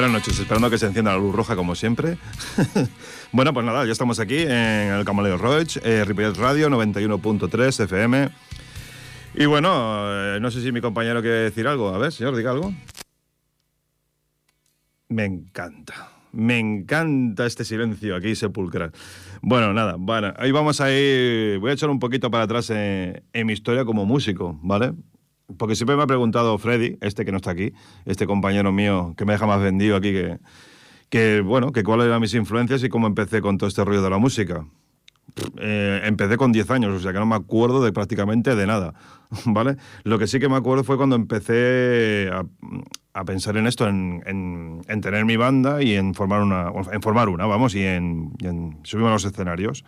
Buenas noches, esperando que se encienda la luz roja como siempre. bueno, pues nada, ya estamos aquí en el Camaleo Roach, eh, Ripollet Radio 91.3 FM. Y bueno, eh, no sé si mi compañero quiere decir algo. A ver, señor, diga algo. Me encanta. Me encanta este silencio aquí sepulcral. Bueno, nada, bueno, ahí vamos a ir. Voy a echar un poquito para atrás en, en mi historia como músico, ¿vale? Porque siempre me ha preguntado Freddy, este que no está aquí, este compañero mío que me deja más vendido aquí, que, bueno, que cuáles eran mis influencias y cómo empecé con todo este rollo de la música. Eh, empecé con 10 años, o sea que no me acuerdo de prácticamente de nada, ¿vale? Lo que sí que me acuerdo fue cuando empecé a, pensar en esto, en, tener mi banda y en formar una, en formar una, vamos, y en, y en subirme a los escenarios.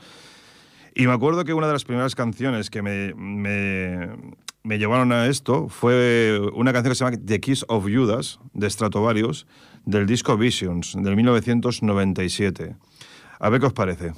Y me acuerdo que una de las primeras canciones que me, me, llevaron a esto fue una canción que se llama The Kiss of Judas, de Stratovarius, del disco Visions, del 1997. A ver qué os parece.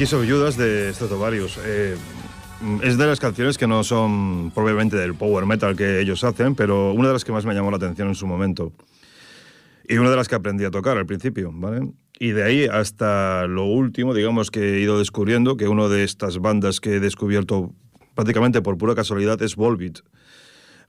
Kiss of Judas de Stratovarius. Eh, es de las canciones que no son probablemente del power metal que ellos hacen, pero una de las que más me llamó la atención en su momento. Y una de las que aprendí a tocar al principio, ¿vale? Y de ahí hasta lo último, digamos, que he ido descubriendo, que una de estas bandas que he descubierto prácticamente por pura casualidad es Volbeat.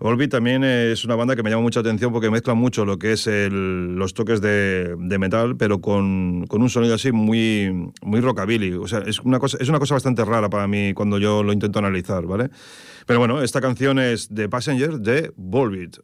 Volbeat también es una banda que me llama mucha atención porque mezcla mucho lo que es los toques de, metal, pero con, con, un sonido así muy, muy rockabilly. O sea, es una, cosa, es una cosa bastante rara para mí cuando yo lo intento analizar, ¿vale? Pero bueno, esta canción es The Passenger de Volbeat.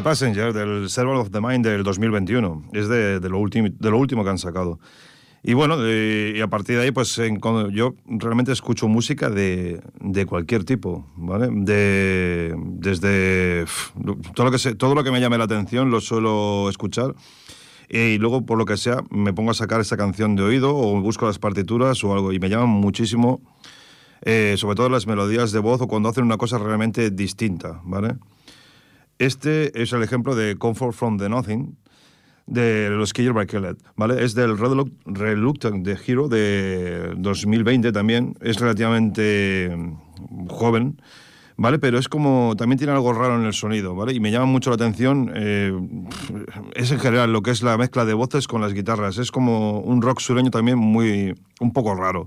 Passenger, del Server of the Mind del 2021. Es de, lo, último, de lo último que han sacado. Y bueno, y a partir de ahí, pues yo realmente escucho música de, de cualquier tipo, ¿vale? De, desde todo, lo que todo lo que me llame la atención lo suelo escuchar. Y luego, por lo que sea, me pongo a sacar esa canción de oído o busco las partituras o algo. Y me llaman muchísimo, eh, sobre todo las melodías de voz o cuando hacen una cosa realmente distinta, ¿vale? Este es el ejemplo de Comfort from the Nothing de los Killer by Kellet, ¿vale? Es del Reluctant de Hero de 2020 también. Es relativamente mm, joven, ¿vale? Pero es como, también tiene algo raro en el sonido, ¿vale? Y me llama mucho la atención, eh, es en general lo que es la mezcla de voces con las guitarras, es como un rock sureño también muy, un poco raro.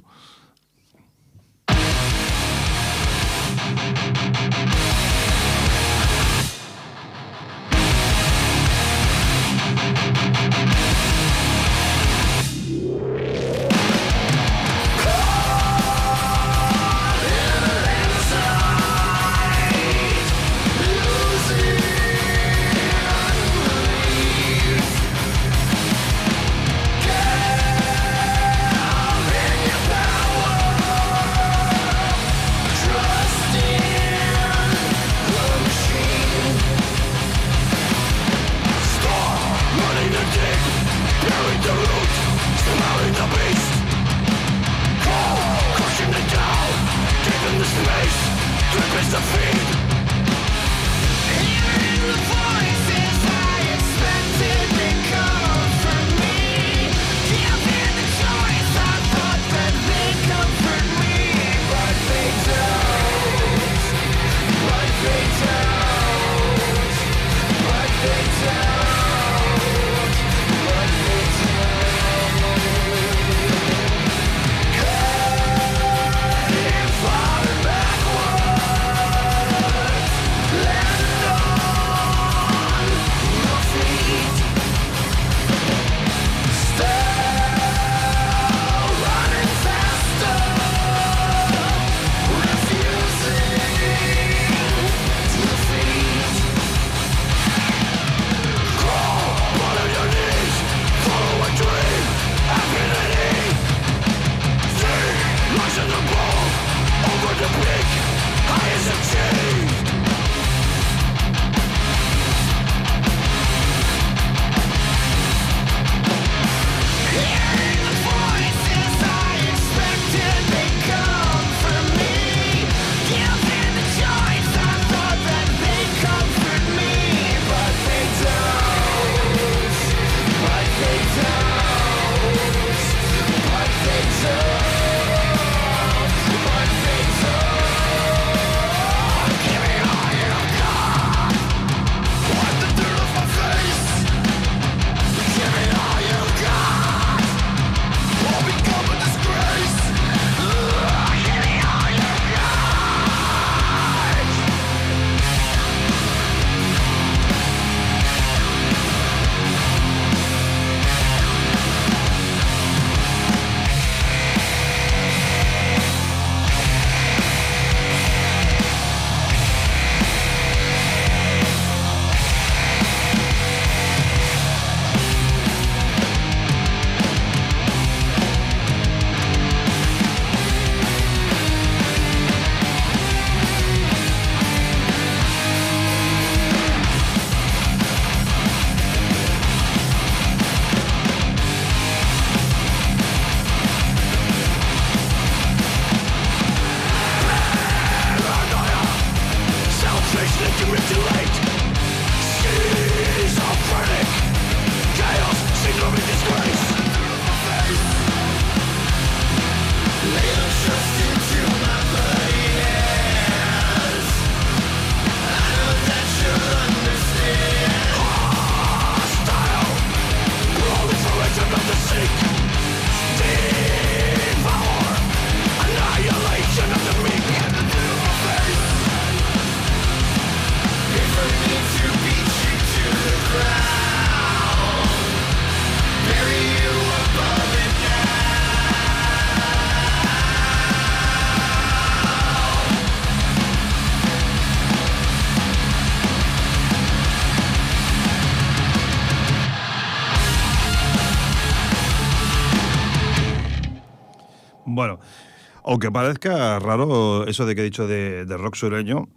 Aunque parezca raro eso de que he dicho de, rock sureño,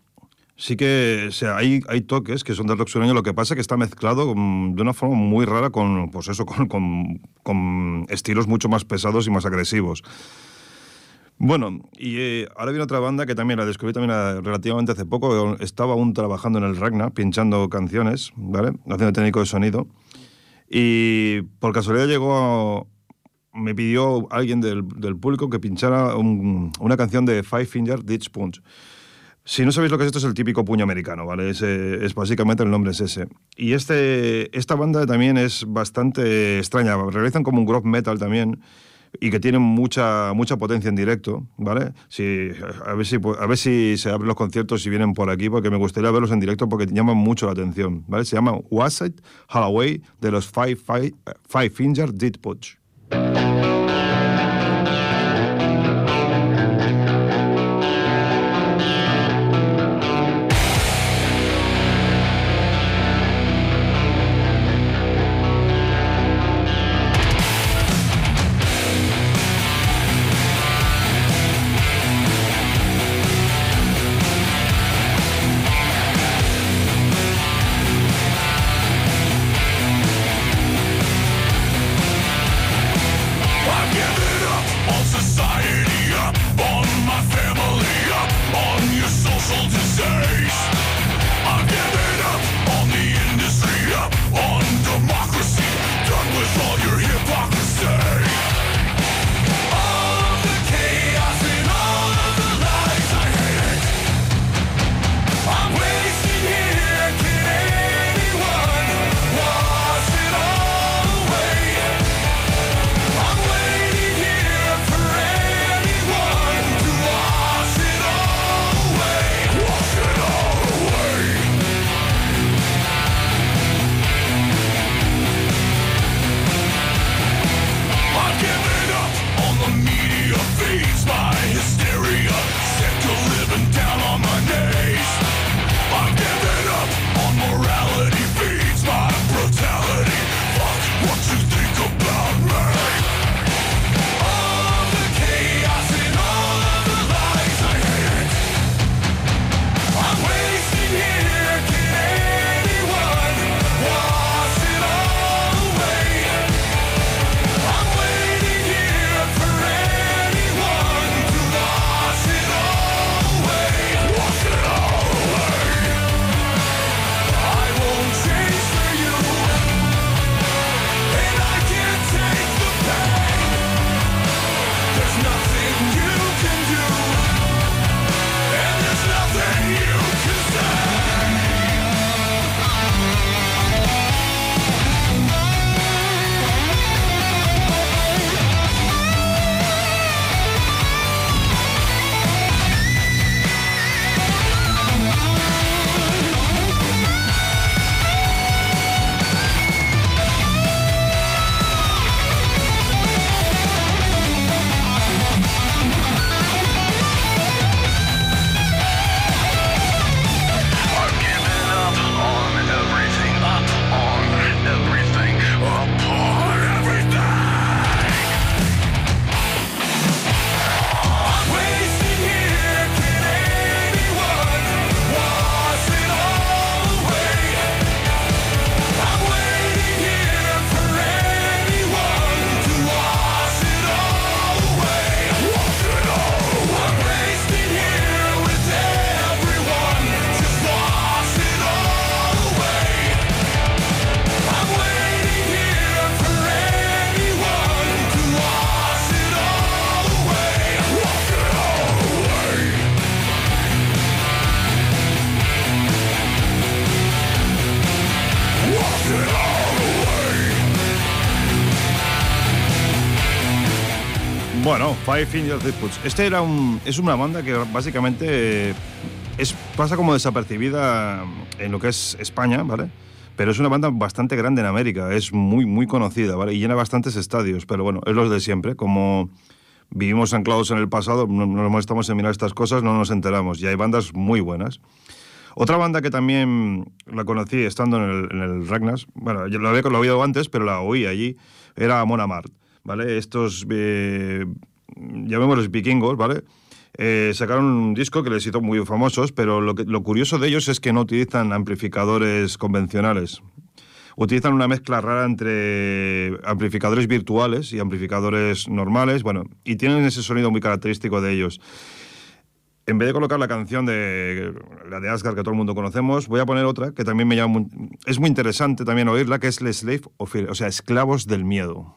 sí que hay, toques que son de rock sureño, lo que pasa es que está mezclado de una forma muy rara con, pues eso, con, estilos mucho más pesados y más agresivos. Bueno, y eh, ahora viene otra banda que también la descubrí también eh, relativamente hace poco. Estaba aún trabajando en el Ragna, pinchando canciones, ¿vale? Haciendo técnico de sonido. Y por casualidad llegó me pidió alguien del, público que pinchara una canción de Five Finger Ditch Punch. Si no sabéis lo que es esto, es el típico puño americano, ¿vale? Es, básicamente el nombre es ese. Y este, esta banda también es bastante extraña. Realizan como un groove metal también y que tienen mucha, mucha potencia en directo, ¿vale? Si, a, ver si, a ver si se abren los conciertos y vienen por aquí, porque me gustaría verlos en directo porque llaman mucho la atención, ¿vale? Se llama Wasite Holloway de los Five, Five, Five Finger Dead Punch. Música Five Fingers Dead Este era un, es una banda que básicamente es, pasa como desapercibida en lo que es España, ¿vale? Pero es una banda bastante grande en América, es muy, muy conocida, ¿vale? Y llena bastantes estadios, pero bueno, es lo de siempre. Como vivimos anclados en el pasado, no nos molestamos en mirar estas cosas, no nos enteramos. Y hay bandas muy buenas. Otra banda que también la conocí estando en el, en el Ragnas, bueno, yo lo había, lo había oído antes, pero la oí allí, era Mona Mart, ¿vale? Estos eh, los vikingos, ¿vale? Eh, sacaron un disco que les hizo muy famosos, pero lo curioso de ellos es que no utilizan amplificadores convencionales. Utilizan una mezcla rara entre amplificadores virtuales y amplificadores normales, bueno, y tienen ese sonido muy característico de ellos. En vez de colocar la canción de la de Asgard que todo el mundo conocemos, voy a poner otra que también me llama es muy interesante también oírla, que es The Slave of Fear, o sea, Esclavos del Miedo.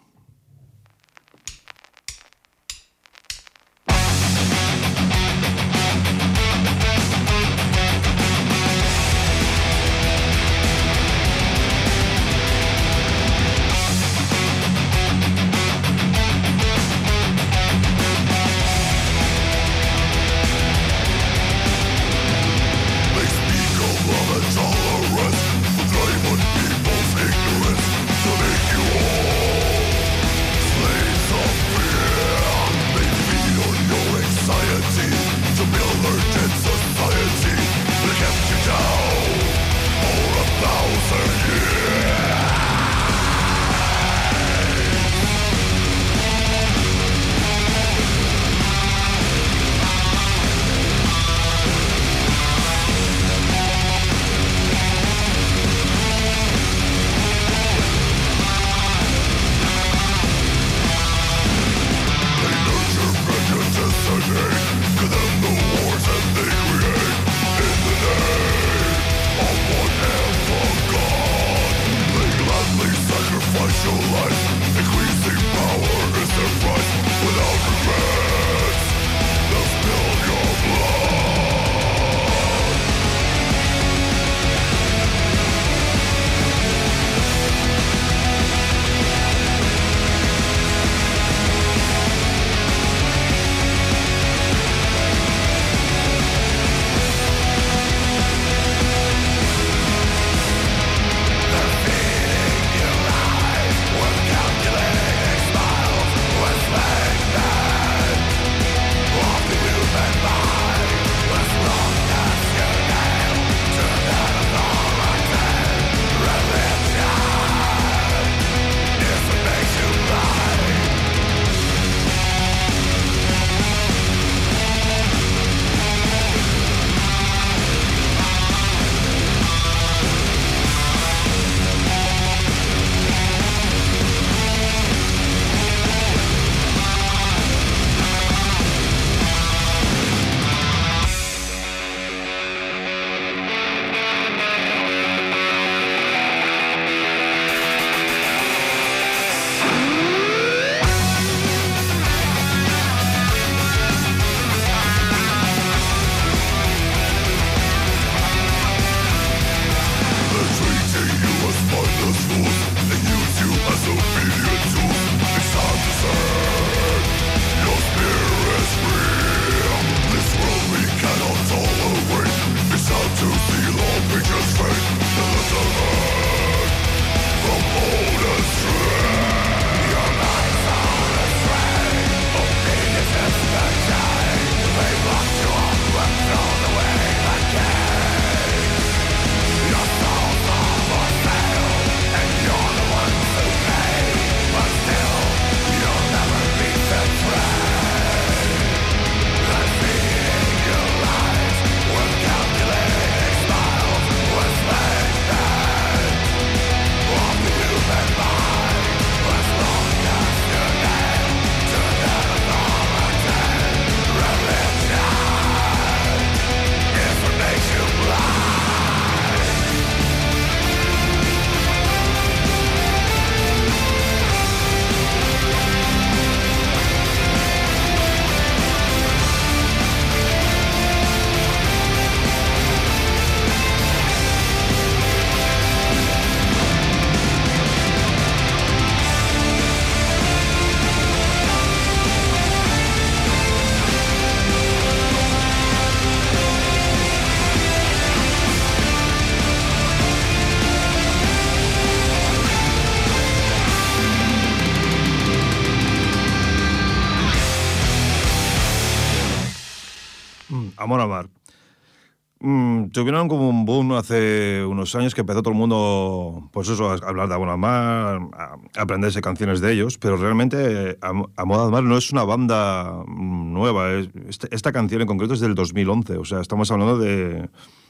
Tuvieron como un boom hace unos años que empezó todo el mundo, pues eso, a hablar de Amor Mar, a aprenderse canciones de ellos, pero realmente Amor Mar no es una banda nueva. Este, esta, canción en concreto es del 2011, o sea, estamos hablando de,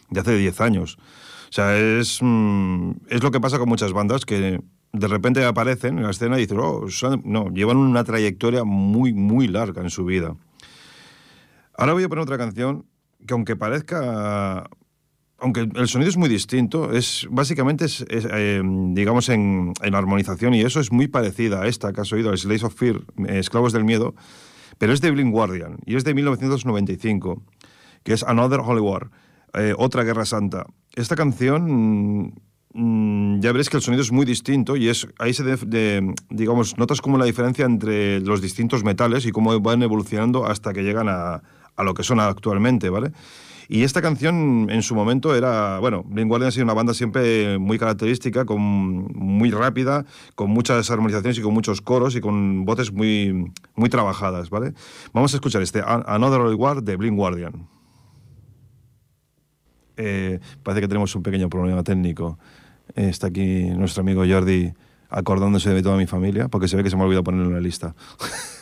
de hace 10 años. O sea, es, mm, es lo que pasa con muchas bandas que de repente aparecen en la escena y dicen, oh, no, llevan una trayectoria muy, muy larga en su vida. Ahora voy a poner otra canción que aunque parezca aunque el sonido es muy distinto, es básicamente, es, eh, digamos, en, en, armonización y eso es muy parecida a esta que has oído, Slaves of Fear, Esclavos del Miedo, pero es de Blind Guardian y es de 1995, que es Another Holy War, eh, Otra Guerra Santa. Esta canción, mm, ya veréis que el sonido es muy distinto y es ahí se, de, digamos, notas como la diferencia entre los distintos metales y cómo van evolucionando hasta que llegan a, a lo que son actualmente, ¿vale? Y esta canción en su momento era, bueno, Blind Guardian ha sido una banda siempre muy característica, con, muy rápida, con muchas armonizaciones y con muchos coros y con voces muy, muy trabajadas, ¿vale? Vamos a escuchar este Another Old War de Blind Guardian. Eh, parece que tenemos un pequeño problema técnico. está aquí nuestro amigo Jordi acordándose de toda mi familia, porque se ve que se me ha olvidado ponerlo en la lista.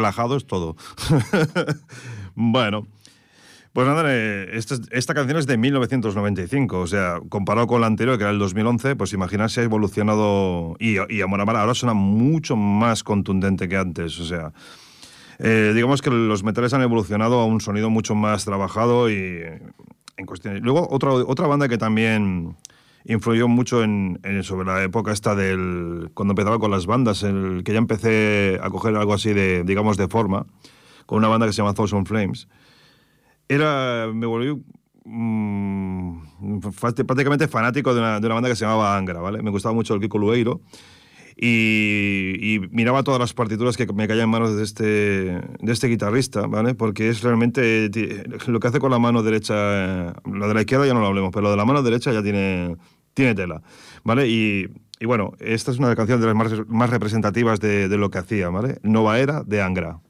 menos relajados, todo. bueno. Pues nada, eh, esta, esta, canción es de 1995, o sea, comparado con la anterior, que era el 2011, pues imaginarse ha evolucionado y, y Amor Amar ahora suena mucho más contundente que antes, o sea, eh, digamos que los metales han evolucionado a un sonido mucho más trabajado y en cuestiones. Luego, otra, otra banda que también influyó mucho en, sobre la época esta del cuando empezaba con las bandas, el que ya empecé a coger algo así de, digamos, de forma, con una banda que se llama Thousand Flames era, me volví mm, prácticamente fanático de una, de una, banda que se llamaba Angra, ¿vale? Me gustaba mucho el Kiko Lueiro y, miraba todas las partituras que me caían en manos de este, de este guitarrista, ¿vale? Porque es realmente lo que hace con la mano derecha, lo de la izquierda ya no lo hablemos, pero lo de la mano derecha ya tiene, tiene tela, ¿vale? Y, y bueno, esta es una de las canciones de las más, más representativas de, de lo que hacía, ¿vale? Nova Era de Angra.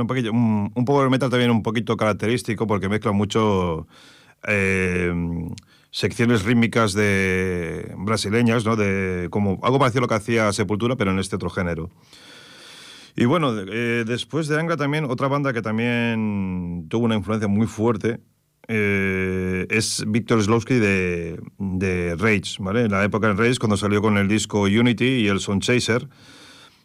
Un, poquillo, un, power metal también un poquito característico porque mezcla mucho eh, secciones rítmicas de brasileñas, ¿no? De, como algo parecido a lo que hacía Sepultura, pero en este otro género. Y bueno, eh, después de Angra también, otra banda que también tuvo una influencia muy fuerte eh, es Víctor Slowski de, de, Rage, ¿vale? En la época de Rage, cuando salió con el disco Unity y el Son Chaser,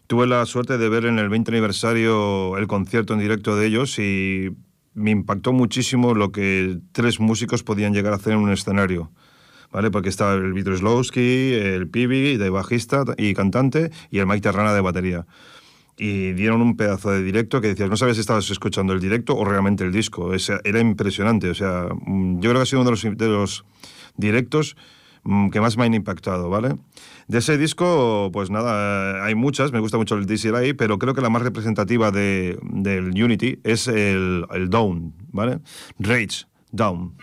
tuve la suerte de ver en el 20 aniversario el concierto en directo de ellos y me impactó muchísimo lo que tres músicos podían llegar a hacer en un escenario. ¿Vale? Porque estaba el Víctor Slowski, el Pibi de bajista y cantante y el Mike Terrana de batería y dieron un pedazo de directo que decías, no sabes si estabas escuchando el directo o realmente el disco. era impresionante. O sea, mm, yo creo que ha sido uno de los, de los directos que más me han impactado, ¿vale? De ese disco, pues nada, hay muchas, me gusta mucho el DCLI, pero creo que la más representativa de, del Unity es el Down, ¿vale? Rage, Down.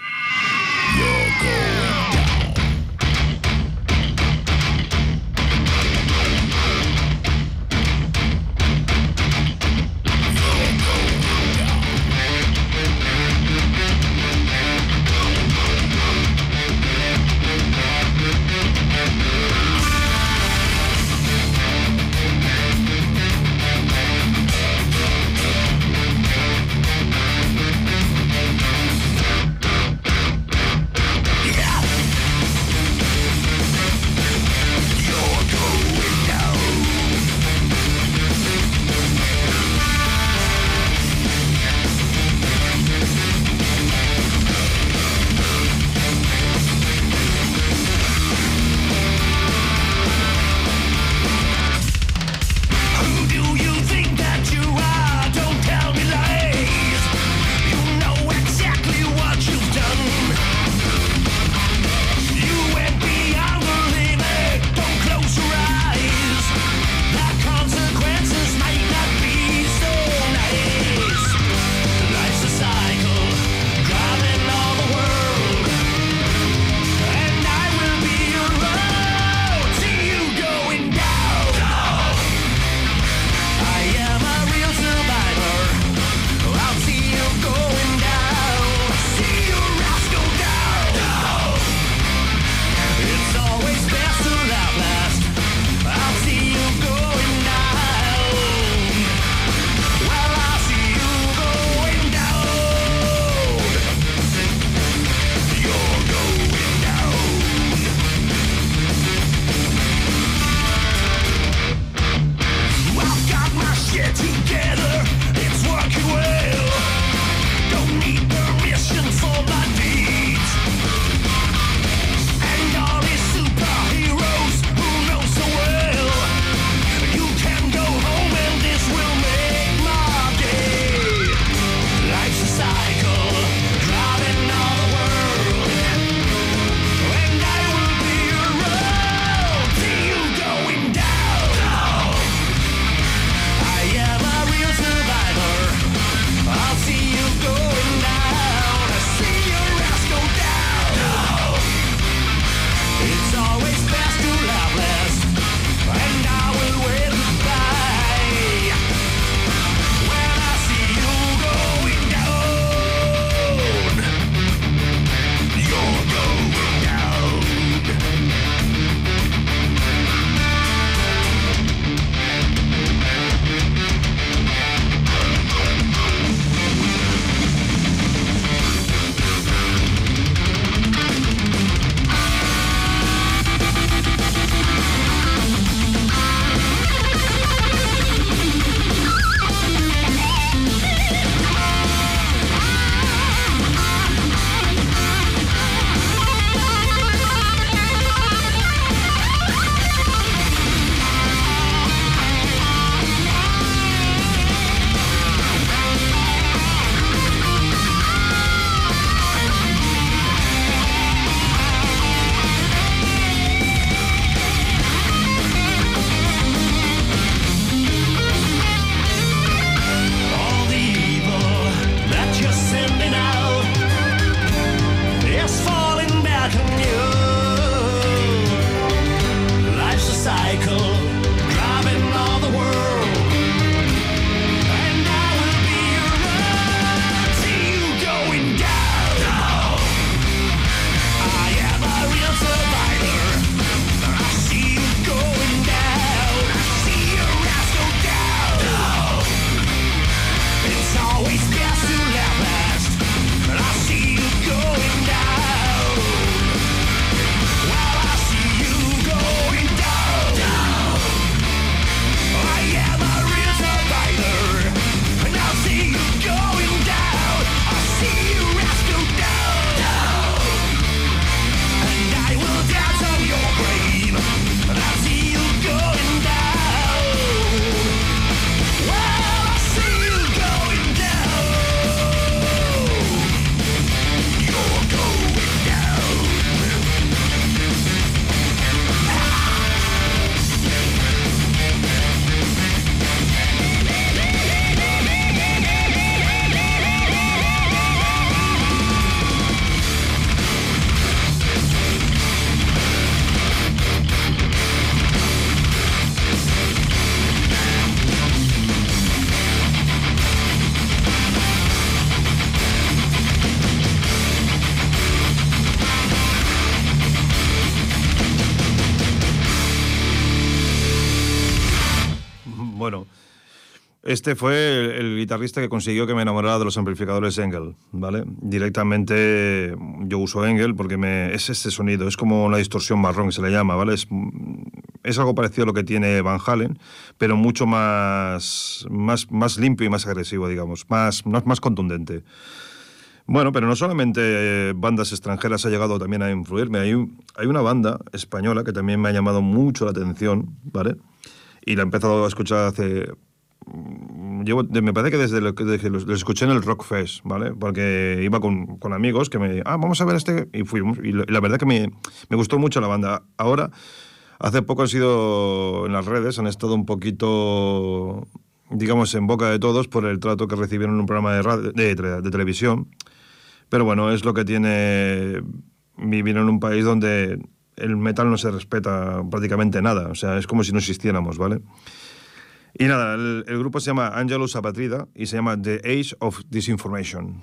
Este fue el, guitarrista que consiguió que me enamorara de los amplificadores Engel, ¿vale? Directamente yo uso Engel porque me, es este sonido, es como una distorsión marrón que se le llama, ¿vale? Es, es algo parecido a lo que tiene Van Halen, pero mucho más, más, más limpio y más agresivo, digamos, más, más, más contundente. Bueno, pero no solamente bandas extranjeras ha llegado también a influirme. Hay, hay una banda española que también me ha llamado mucho la atención, ¿vale? Y la he empezado a escuchar hace llevo, me parece que desde lo que los, escuché en el Rock Fest, ¿vale? Porque iba con, con, amigos que me ah, vamos a ver este, y fuimos. Y la, verdad que me, me, gustó mucho la banda. Ahora, hace poco han sido en las redes, han estado un poquito, digamos, en boca de todos por el trato que recibieron en un programa de, radio, de, de televisión. Pero bueno, es lo que tiene vivir en un país donde el metal no se respeta prácticamente nada. O sea, es como si no existiéramos, ¿vale? Y nada, el, el grupo se llama Angelus Apatrida y se llama The Age of Disinformation.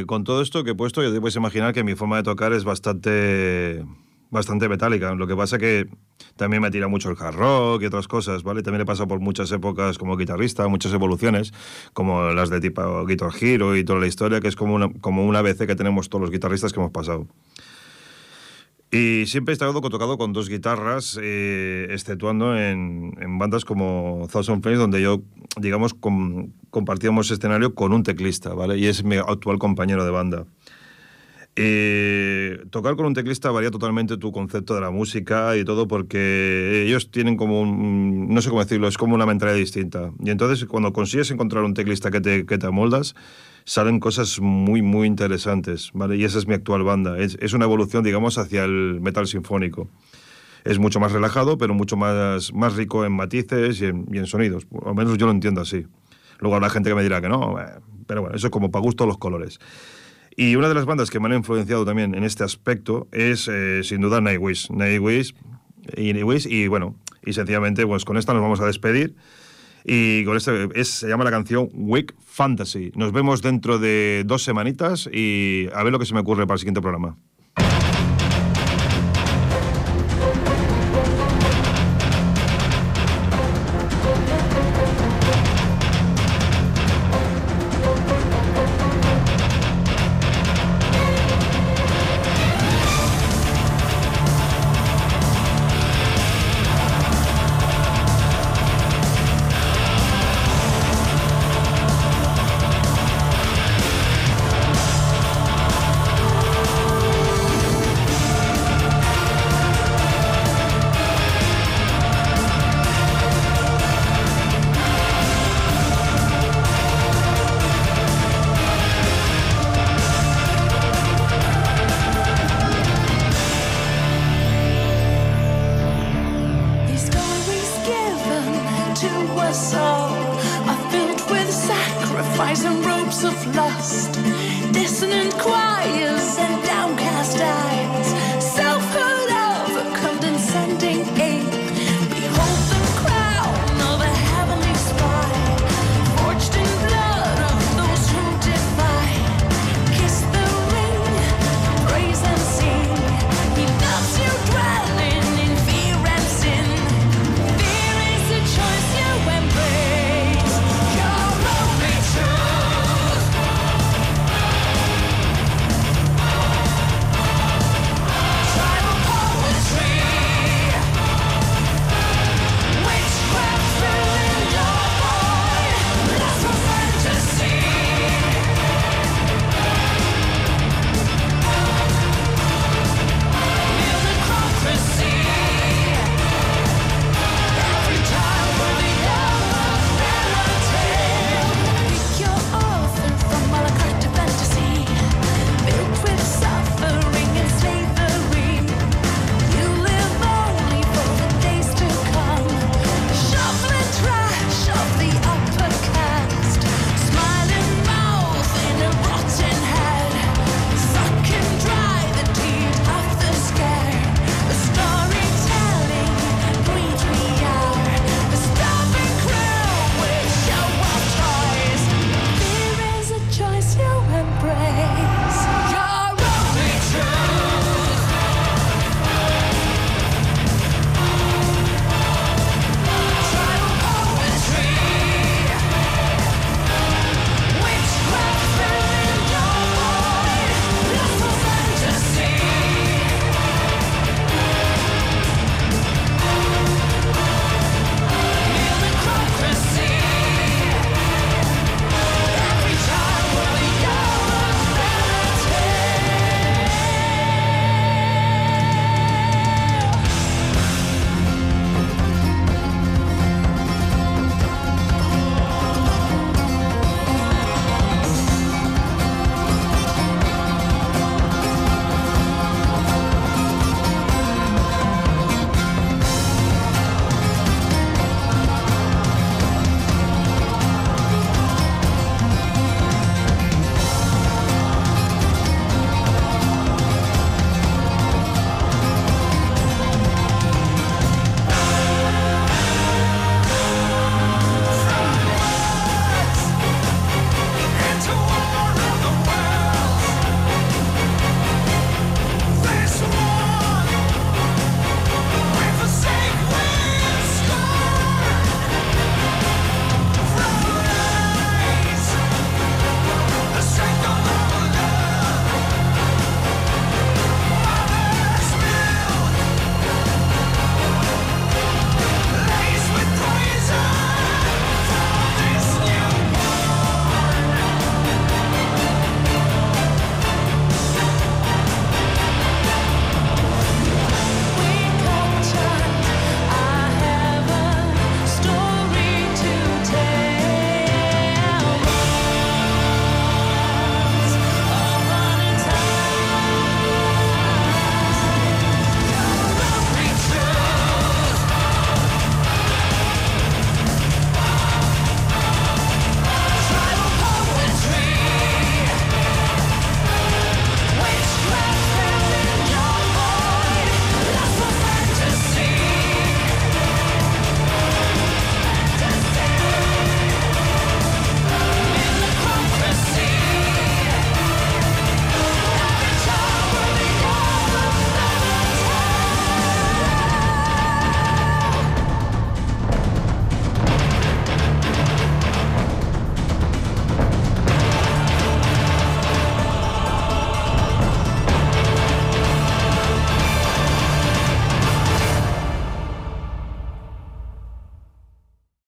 Eh, con todo esto que he puesto, ya te puedes imaginar que mi forma de tocar es bastante bastante metálica. Lo que pasa que también me tira mucho el hard rock y otras cosas, ¿vale? También he pasado por muchas épocas como guitarrista, muchas evoluciones, como las de tipo Guitar Hero y toda la historia, que es como una, como una ABC que tenemos todos los guitarristas que hemos pasado. Y siempre he estado tocado con dos guitarras, eh, exceptuando en, en, bandas como Thousand Flames, donde yo, digamos, compartíamos escenario con un teclista, ¿vale? Y es mi actual compañero de banda. Eh, tocar con un teclista varía totalmente tu concepto de la música y todo porque ellos tienen como un, no sé cómo decirlo, es como una mentalidad distinta. Y entonces cuando consigues encontrar un teclista que te, que te amoldas, salen cosas muy, muy interesantes, ¿vale? Y esa es mi actual banda. Es, es una evolución, digamos, hacia el metal sinfónico. Es mucho más relajado, pero mucho más, más rico en matices y en, y en sonidos. Al menos yo lo entiendo así. Luego habrá gente que me dirá que no, eh, pero bueno, eso es como para gusto los colores. Y una de las bandas que me han influenciado también en este aspecto es, eh, sin duda, Nightwish. Nightwish y, Nightwish, y bueno, y sencillamente, pues con esta nos vamos a despedir. Y con este es, se llama la canción Week Fantasy. Nos vemos dentro de dos semanitas y a ver lo que se me ocurre para el siguiente programa.